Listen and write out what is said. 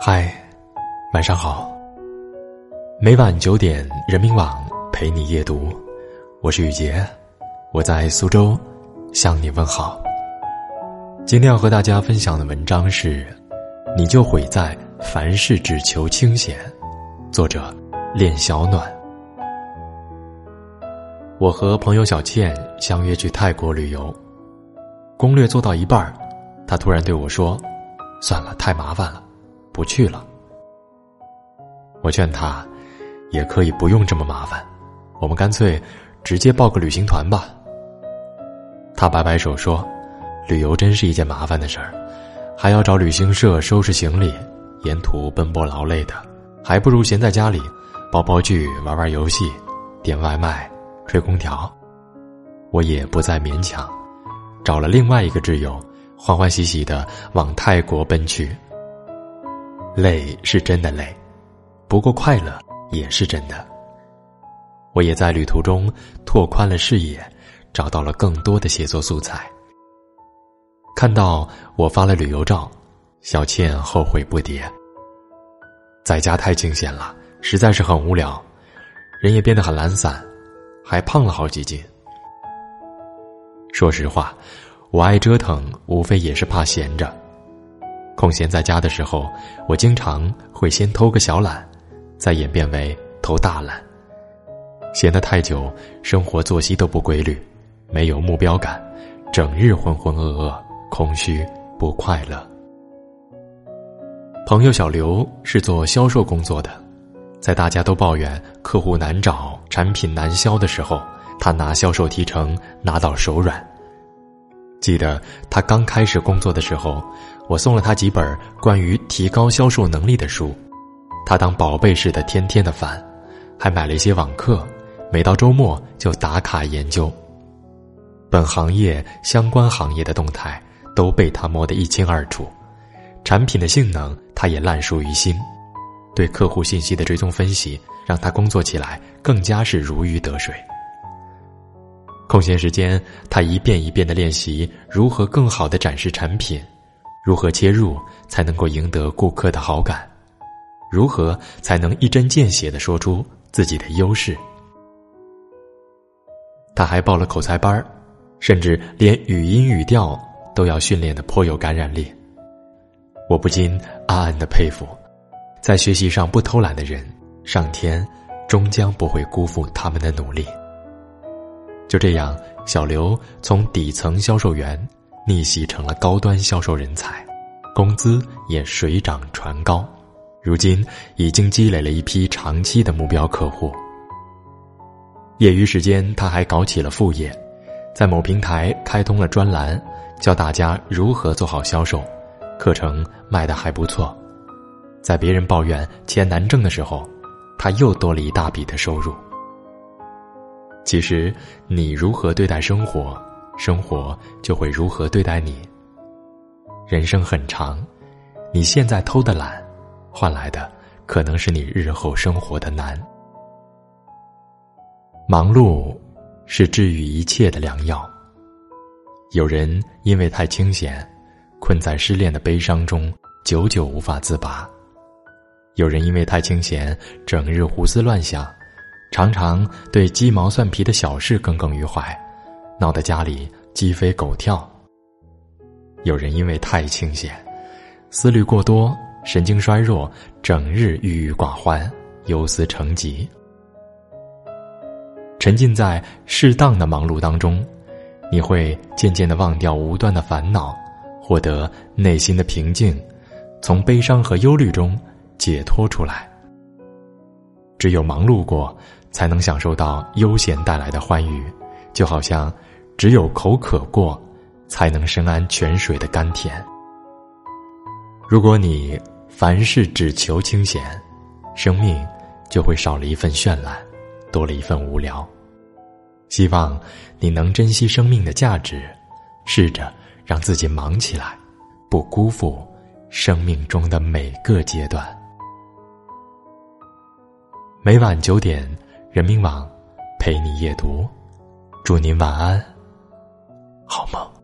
嗨，晚上好。每晚九点，人民网陪你夜读，我是雨杰，我在苏州向你问好。今天要和大家分享的文章是：你就毁在凡事只求清闲。作者：练小暖。我和朋友小倩相约去泰国旅游，攻略做到一半儿，她突然对我说：“算了，太麻烦了。”不去了。我劝他，也可以不用这么麻烦，我们干脆直接报个旅行团吧。他摆摆手说：“旅游真是一件麻烦的事儿，还要找旅行社收拾行李，沿途奔波劳累的，还不如闲在家里，煲煲剧、玩玩游戏、点外卖、吹空调。”我也不再勉强，找了另外一个挚友，欢欢喜喜的往泰国奔去。累是真的累，不过快乐也是真的。我也在旅途中拓宽了视野，找到了更多的写作素材。看到我发了旅游照，小倩后悔不迭。在家太清闲了，实在是很无聊，人也变得很懒散，还胖了好几斤。说实话，我爱折腾，无非也是怕闲着。空闲在家的时候，我经常会先偷个小懒，再演变为偷大懒。闲得太久，生活作息都不规律，没有目标感，整日浑浑噩噩、空虚不快乐。朋友小刘是做销售工作的，在大家都抱怨客户难找、产品难销的时候，他拿销售提成拿到手软。记得他刚开始工作的时候，我送了他几本关于提高销售能力的书，他当宝贝似的天天的翻，还买了一些网课，每到周末就打卡研究。本行业相关行业的动态都被他摸得一清二楚，产品的性能他也烂熟于心，对客户信息的追踪分析让他工作起来更加是如鱼得水。空闲时间，他一遍一遍的练习如何更好的展示产品，如何切入才能够赢得顾客的好感，如何才能一针见血的说出自己的优势。他还报了口才班甚至连语音语调都要训练的颇有感染力。我不禁暗暗的佩服，在学习上不偷懒的人，上天终将不会辜负他们的努力。就这样，小刘从底层销售员逆袭成了高端销售人才，工资也水涨船高，如今已经积累了一批长期的目标客户。业余时间，他还搞起了副业，在某平台开通了专栏，教大家如何做好销售，课程卖的还不错。在别人抱怨钱难挣的时候，他又多了一大笔的收入。其实，你如何对待生活，生活就会如何对待你。人生很长，你现在偷的懒，换来的可能是你日后生活的难。忙碌是治愈一切的良药。有人因为太清闲，困在失恋的悲伤中，久久无法自拔；有人因为太清闲，整日胡思乱想。常常对鸡毛蒜皮的小事耿耿于怀，闹得家里鸡飞狗跳。有人因为太清闲，思虑过多，神经衰弱，整日郁郁寡欢，忧思成疾。沉浸在适当的忙碌当中，你会渐渐的忘掉无端的烦恼，获得内心的平静，从悲伤和忧虑中解脱出来。只有忙碌过。才能享受到悠闲带来的欢愉，就好像只有口渴过，才能深谙泉水的甘甜。如果你凡事只求清闲，生命就会少了一份绚烂，多了一份无聊。希望你能珍惜生命的价值，试着让自己忙起来，不辜负生命中的每个阶段。每晚九点。人民网，陪你夜读，祝您晚安，好梦。